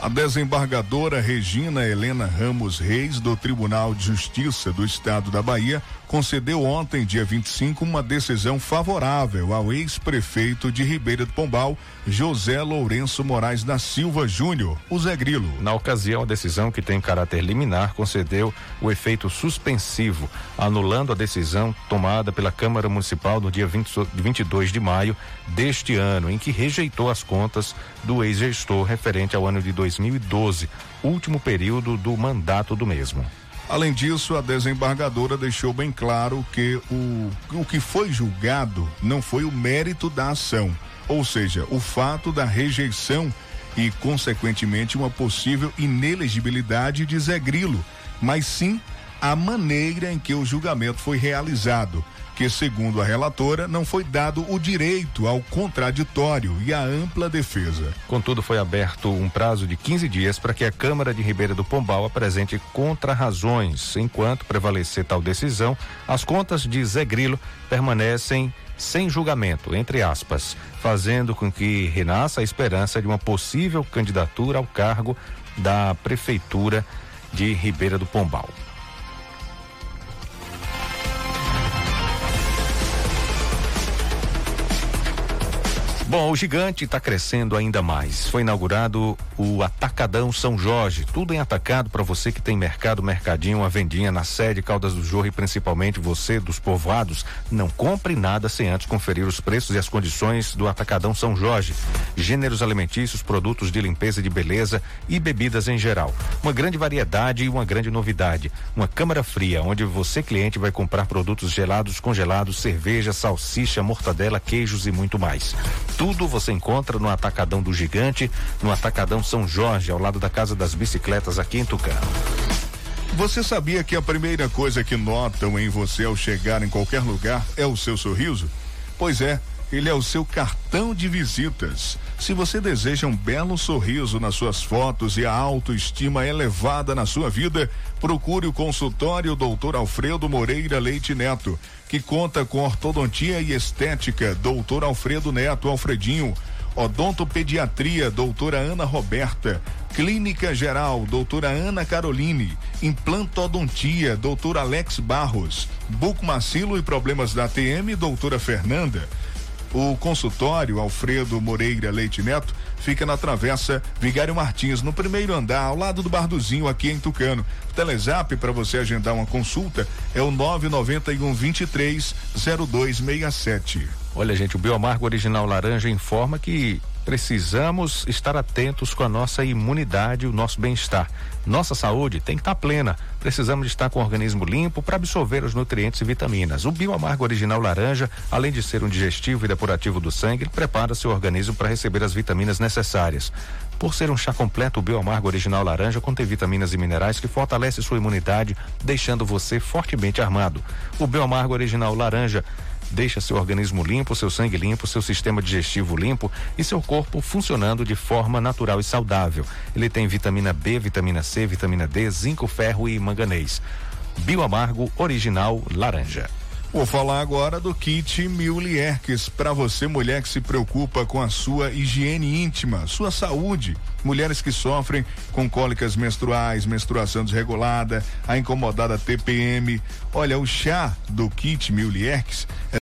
A desembargadora Regina Helena Ramos Reis, do Tribunal de Justiça do Estado da Bahia, concedeu ontem, dia 25, uma decisão favorável ao ex-prefeito de Ribeira do Pombal, José Lourenço Moraes da Silva Júnior, o Zé Grilo. Na ocasião, a decisão que tem caráter liminar concedeu o efeito suspensivo, anulando a decisão tomada pela Câmara Municipal no dia 20, 22 de maio deste ano, em que rejeitou as contas do ex-gestor referente ao ano de 2012, último período do mandato do mesmo. Além disso, a desembargadora deixou bem claro que o, o que foi julgado não foi o mérito da ação, ou seja, o fato da rejeição e, consequentemente, uma possível inelegibilidade de Zé Grilo, mas sim a maneira em que o julgamento foi realizado, que, segundo a relatora, não foi dado o direito ao contraditório e à ampla defesa. Contudo, foi aberto um prazo de 15 dias para que a Câmara de Ribeira do Pombal apresente contrarrazões. Enquanto prevalecer tal decisão, as contas de Zé Grilo permanecem sem julgamento, entre aspas, fazendo com que renasça a esperança de uma possível candidatura ao cargo da Prefeitura de Ribeira do Pombal. Bom, o gigante está crescendo ainda mais. Foi inaugurado o Atacadão São Jorge, tudo em atacado para você que tem mercado, mercadinho, uma vendinha na sede Caldas do Jorro e principalmente você dos povoados, não compre nada sem antes conferir os preços e as condições do Atacadão São Jorge. Gêneros alimentícios, produtos de limpeza e de beleza e bebidas em geral. Uma grande variedade e uma grande novidade. Uma câmara fria onde você cliente vai comprar produtos gelados, congelados, cerveja, salsicha, mortadela, queijos e muito mais. Tudo você encontra no Atacadão do Gigante, no Atacadão São Jorge, ao lado da Casa das Bicicletas aqui em Tucano. Você sabia que a primeira coisa que notam em você ao chegar em qualquer lugar é o seu sorriso? Pois é, ele é o seu cartão de visitas. Se você deseja um belo sorriso nas suas fotos e a autoestima elevada na sua vida, procure o consultório Dr. Alfredo Moreira Leite Neto, que conta com ortodontia e estética, Dr. Alfredo Neto Alfredinho, odontopediatria, doutora Ana Roberta, Clínica Geral, doutora Ana Caroline, implantodontia, doutor Alex Barros, bucomacilo e problemas da TM, doutora Fernanda. O consultório Alfredo Moreira Leite Neto fica na Travessa Vigário Martins, no primeiro andar, ao lado do Barduzinho, aqui em Tucano. O telezap para você agendar uma consulta é o 991 23 0267. Olha, gente, o Biomargo Original Laranja informa que precisamos estar atentos com a nossa imunidade, o nosso bem-estar. Nossa saúde tem que estar plena. Precisamos estar com o organismo limpo para absorver os nutrientes e vitaminas. O Bioamargo Original Laranja, além de ser um digestivo e depurativo do sangue, prepara seu organismo para receber as vitaminas necessárias. Por ser um chá completo, o Bioamargo Original Laranja contém vitaminas e minerais que fortalecem sua imunidade, deixando você fortemente armado. O Bioamargo Original Laranja deixa seu organismo limpo, seu sangue limpo, seu sistema digestivo limpo e seu corpo funcionando de forma natural e saudável. Ele tem vitamina B, vitamina C, vitamina D, zinco, ferro e manganês. Bioamargo Original Laranja. Vou falar agora do kit Milierques para você mulher que se preocupa com a sua higiene íntima, sua saúde. Mulheres que sofrem com cólicas menstruais, menstruação desregulada, a incomodada TPM. Olha, o chá do kit Milierques é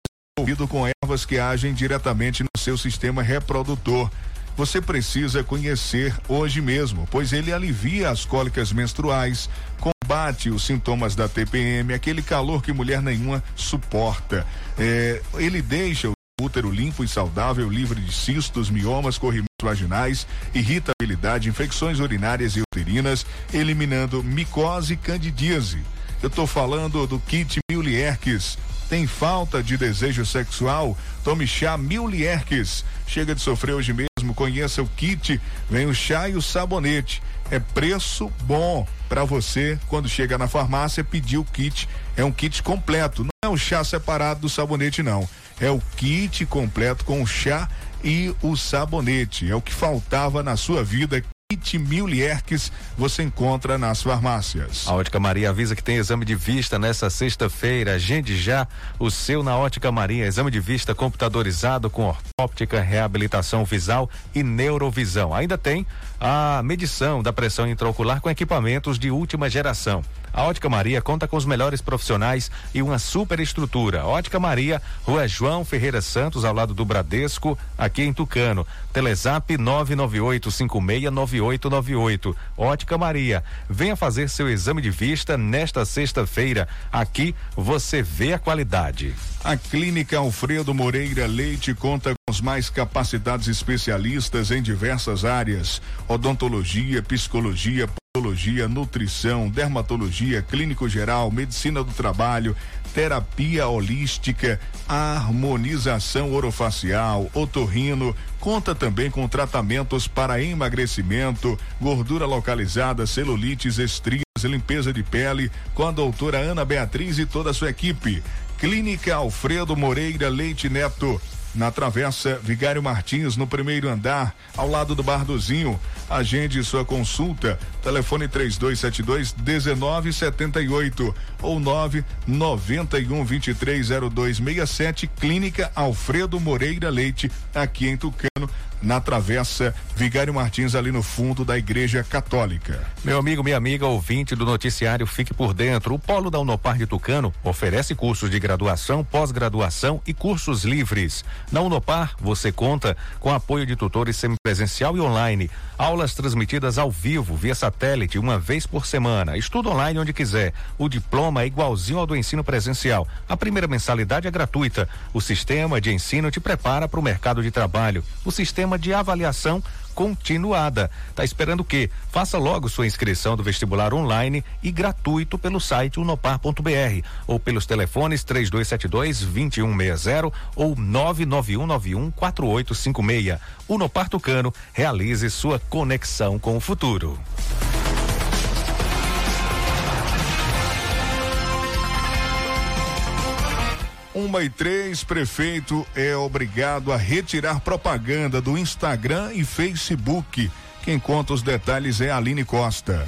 com ervas que agem diretamente no seu sistema reprodutor você precisa conhecer hoje mesmo, pois ele alivia as cólicas menstruais, combate os sintomas da TPM, aquele calor que mulher nenhuma suporta. É, ele deixa o útero limpo e saudável, livre de cistos, miomas, corrimentos vaginais, irritabilidade, infecções urinárias e uterinas, eliminando micose e candidíase. Eu estou falando do kit Milierques tem falta de desejo sexual? Tome chá Milierques. Chega de sofrer hoje mesmo, conheça o kit. Vem o chá e o sabonete. É preço bom para você quando chega na farmácia pedir o kit. É um kit completo, não é o chá separado do sabonete não. É o kit completo com o chá e o sabonete. É o que faltava na sua vida Kit Milierques você encontra nas farmácias. A Ótica Maria avisa que tem exame de vista nessa sexta-feira. Agende já o seu na Ótica Maria. Exame de vista computadorizado com óptica, reabilitação visual e neurovisão. Ainda tem a medição da pressão intraocular com equipamentos de última geração. A Ótica Maria conta com os melhores profissionais e uma super estrutura. Ótica Maria, Rua João Ferreira Santos, ao lado do Bradesco, aqui em Tucano. Telezap 998569898. Ótica Maria, venha fazer seu exame de vista nesta sexta-feira. Aqui você vê a qualidade. A Clínica Alfredo Moreira Leite conta com os mais capacitados especialistas em diversas áreas: odontologia, psicologia, Patologia, nutrição, dermatologia, clínico geral, medicina do trabalho, terapia holística, harmonização orofacial, otorrino, conta também com tratamentos para emagrecimento, gordura localizada, celulites, estrias, limpeza de pele, com a doutora Ana Beatriz e toda a sua equipe. Clínica Alfredo Moreira Leite Neto na Travessa Vigário Martins, no primeiro andar, ao lado do Bardozinho. Agende sua consulta. Telefone 3272 1978 ou 991 230267. Clínica Alfredo Moreira Leite, aqui em Tucano na Travessa Vigário Martins, ali no fundo da Igreja Católica. Meu amigo, minha amiga, ouvinte do noticiário Fique por Dentro. O Polo da Unopar de Tucano oferece cursos de graduação, pós-graduação e cursos livres. Na Unopar, você conta com apoio de tutores semipresencial e online. Aulas transmitidas ao vivo, via satélite, uma vez por semana. Estudo online onde quiser. O diploma é igualzinho ao do ensino presencial. A primeira mensalidade é gratuita. O sistema de ensino te prepara para o mercado de trabalho. O sistema sistema de avaliação continuada. Tá esperando o quê? Faça logo sua inscrição do vestibular online e gratuito pelo site unopar.br ou pelos telefones 3272 2160 ou 99191 4856. Unopar Tucano, realize sua conexão com o futuro. Uma e três, prefeito é obrigado a retirar propaganda do Instagram e Facebook. Quem conta os detalhes é Aline Costa.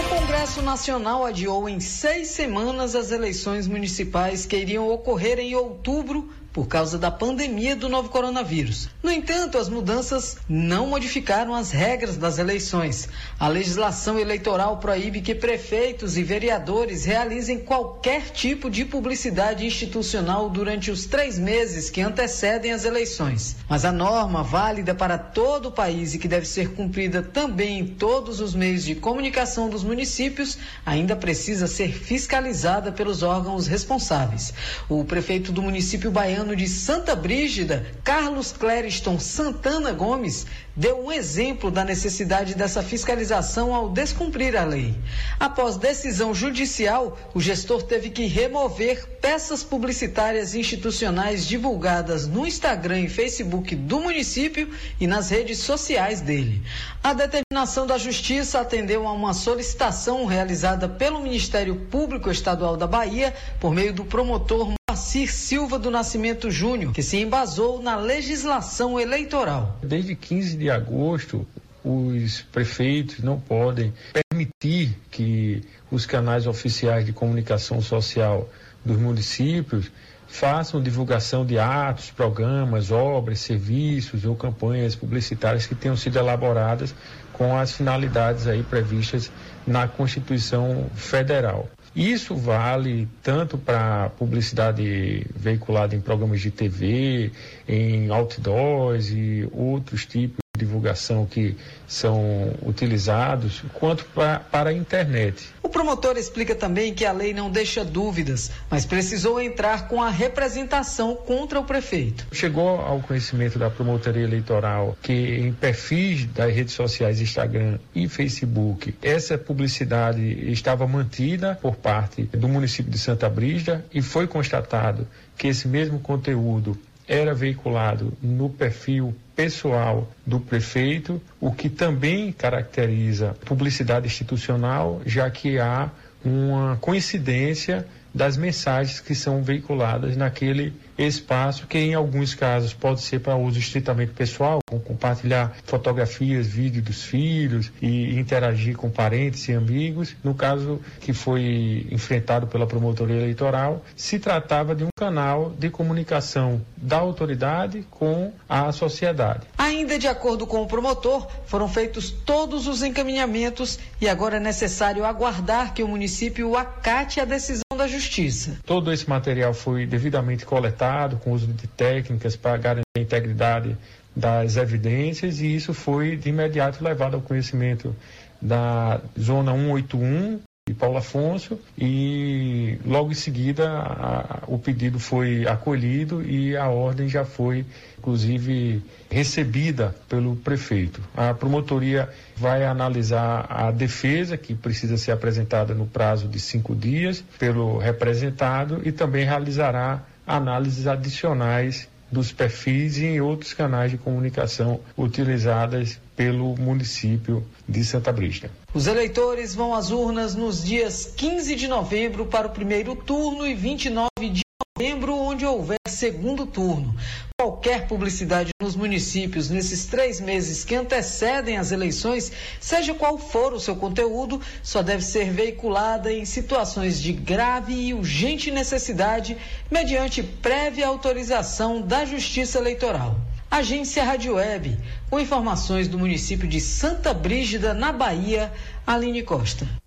O Congresso Nacional adiou em seis semanas as eleições municipais que iriam ocorrer em outubro por causa da pandemia do novo coronavírus. No entanto, as mudanças não modificaram as regras das eleições. A legislação eleitoral proíbe que prefeitos e vereadores realizem qualquer tipo de publicidade institucional durante os três meses que antecedem as eleições. Mas a norma, válida para todo o país e que deve ser cumprida também em todos os meios de comunicação dos municípios, ainda precisa ser fiscalizada pelos órgãos responsáveis. O prefeito do município baiano baiano de Santa Brígida, Carlos Clériston Santana Gomes, deu um exemplo da necessidade dessa fiscalização ao descumprir a lei. Após decisão judicial, o gestor teve que remover peças publicitárias institucionais divulgadas no Instagram e Facebook do município e nas redes sociais dele. A determinação da Justiça atendeu a uma solicitação realizada pelo Ministério Público Estadual da Bahia por meio do promotor Moacir Silva do Nascimento Júnior, que se embasou na legislação eleitoral. Desde 15 de agosto, os prefeitos não podem permitir que os canais oficiais de comunicação social dos municípios façam divulgação de atos, programas, obras, serviços ou campanhas publicitárias que tenham sido elaboradas com as finalidades aí previstas na Constituição Federal. Isso vale tanto para publicidade veiculada em programas de TV, em outdoors e outros tipos divulgação que são utilizados, quanto pra, para a internet. Promotor explica também que a lei não deixa dúvidas, mas precisou entrar com a representação contra o prefeito. Chegou ao conhecimento da promotoria eleitoral que em perfis das redes sociais Instagram e Facebook, essa publicidade estava mantida por parte do município de Santa Brígida e foi constatado que esse mesmo conteúdo era veiculado no perfil pessoal do prefeito, o que também caracteriza publicidade institucional, já que há uma coincidência das mensagens que são veiculadas naquele espaço que em alguns casos pode ser para uso estritamente pessoal, compartilhar fotografias, vídeos dos filhos e interagir com parentes e amigos. No caso que foi enfrentado pela promotoria eleitoral, se tratava de um canal de comunicação da autoridade com a sociedade. Ainda de acordo com o promotor, foram feitos todos os encaminhamentos e agora é necessário aguardar que o município acate a decisão da justiça. Todo esse material foi devidamente coletado com uso de técnicas para garantir a integridade das evidências e isso foi de imediato levado ao conhecimento da zona 181 de Paulo Afonso e logo em seguida a, o pedido foi acolhido e a ordem já foi inclusive recebida pelo prefeito. A promotoria vai analisar a defesa que precisa ser apresentada no prazo de cinco dias pelo representado e também realizará análises adicionais dos perfis e em outros canais de comunicação utilizadas pelo município de Santa Brígida. Os eleitores vão às urnas nos dias 15 de novembro para o primeiro turno e 29 de novembro, onde houver segundo turno. Qualquer publicidade nos municípios nesses três meses que antecedem as eleições, seja qual for o seu conteúdo, só deve ser veiculada em situações de grave e urgente necessidade, mediante prévia autorização da Justiça Eleitoral. Agência Rádio Web, com informações do município de Santa Brígida, na Bahia, Aline Costa.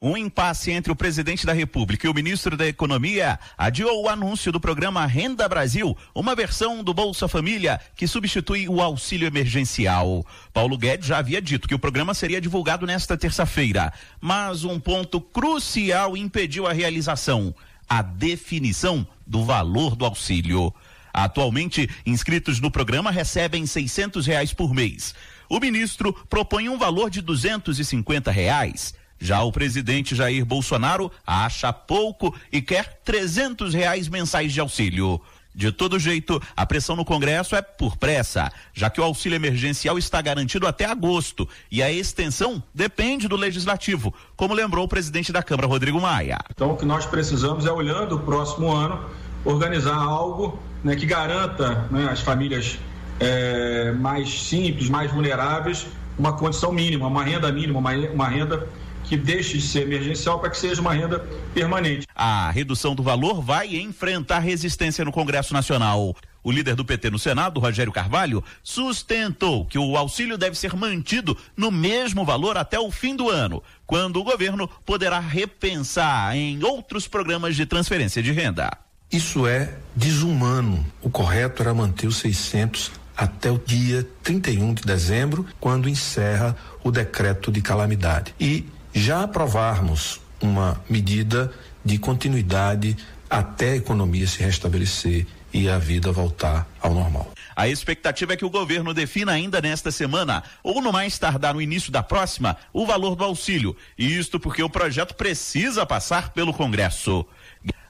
Um impasse entre o presidente da República e o ministro da Economia adiou o anúncio do programa Renda Brasil, uma versão do Bolsa Família que substitui o auxílio emergencial. Paulo Guedes já havia dito que o programa seria divulgado nesta terça-feira, mas um ponto crucial impediu a realização: a definição do valor do auxílio. Atualmente, inscritos no programa recebem seiscentos reais por mês. O ministro propõe um valor de e cinquenta reais. Já o presidente Jair Bolsonaro acha pouco e quer trezentos reais mensais de auxílio. De todo jeito, a pressão no Congresso é por pressa, já que o auxílio emergencial está garantido até agosto e a extensão depende do legislativo, como lembrou o presidente da Câmara, Rodrigo Maia. Então, o que nós precisamos é, olhando o próximo ano, organizar algo né, que garanta né, às famílias é, mais simples, mais vulneráveis, uma condição mínima, uma renda mínima, uma, uma renda que deixe de ser emergencial para que seja uma renda permanente. A redução do valor vai enfrentar resistência no Congresso Nacional. O líder do PT no Senado, Rogério Carvalho, sustentou que o auxílio deve ser mantido no mesmo valor até o fim do ano, quando o governo poderá repensar em outros programas de transferência de renda. Isso é desumano. O correto era manter os 600 até o dia 31 de dezembro, quando encerra o decreto de calamidade. E já aprovarmos uma medida de continuidade até a economia se restabelecer e a vida voltar ao normal. A expectativa é que o governo defina ainda nesta semana, ou no mais tardar no início da próxima, o valor do auxílio. Isto porque o projeto precisa passar pelo Congresso.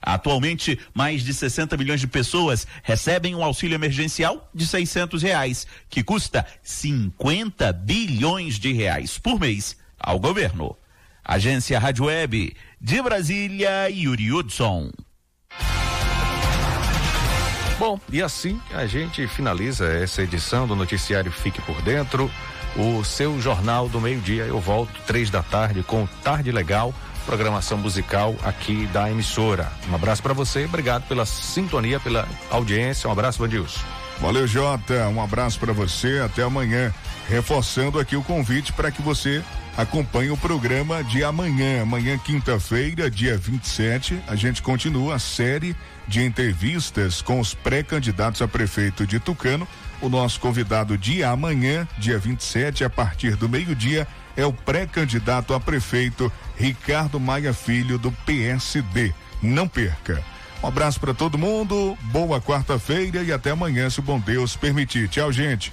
Atualmente, mais de 60 milhões de pessoas recebem um auxílio emergencial de 600 reais, que custa 50 bilhões de reais por mês ao governo. Agência Rádio Web de Brasília, Yuri Hudson. Bom, e assim a gente finaliza essa edição do noticiário Fique por Dentro, o seu jornal do meio-dia. Eu volto três da tarde com Tarde Legal, programação musical aqui da emissora. Um abraço para você, obrigado pela sintonia, pela audiência. Um abraço, Vandilson. Valeu, Jota. Um abraço para você. Até amanhã. Reforçando aqui o convite para que você acompanhe o programa de amanhã. Amanhã, quinta-feira, dia 27, a gente continua a série de entrevistas com os pré-candidatos a prefeito de Tucano. O nosso convidado de amanhã, dia 27, a partir do meio-dia, é o pré-candidato a prefeito Ricardo Maia Filho, do PSD. Não perca. Um abraço para todo mundo, boa quarta-feira e até amanhã, se o bom Deus permitir. Tchau, gente.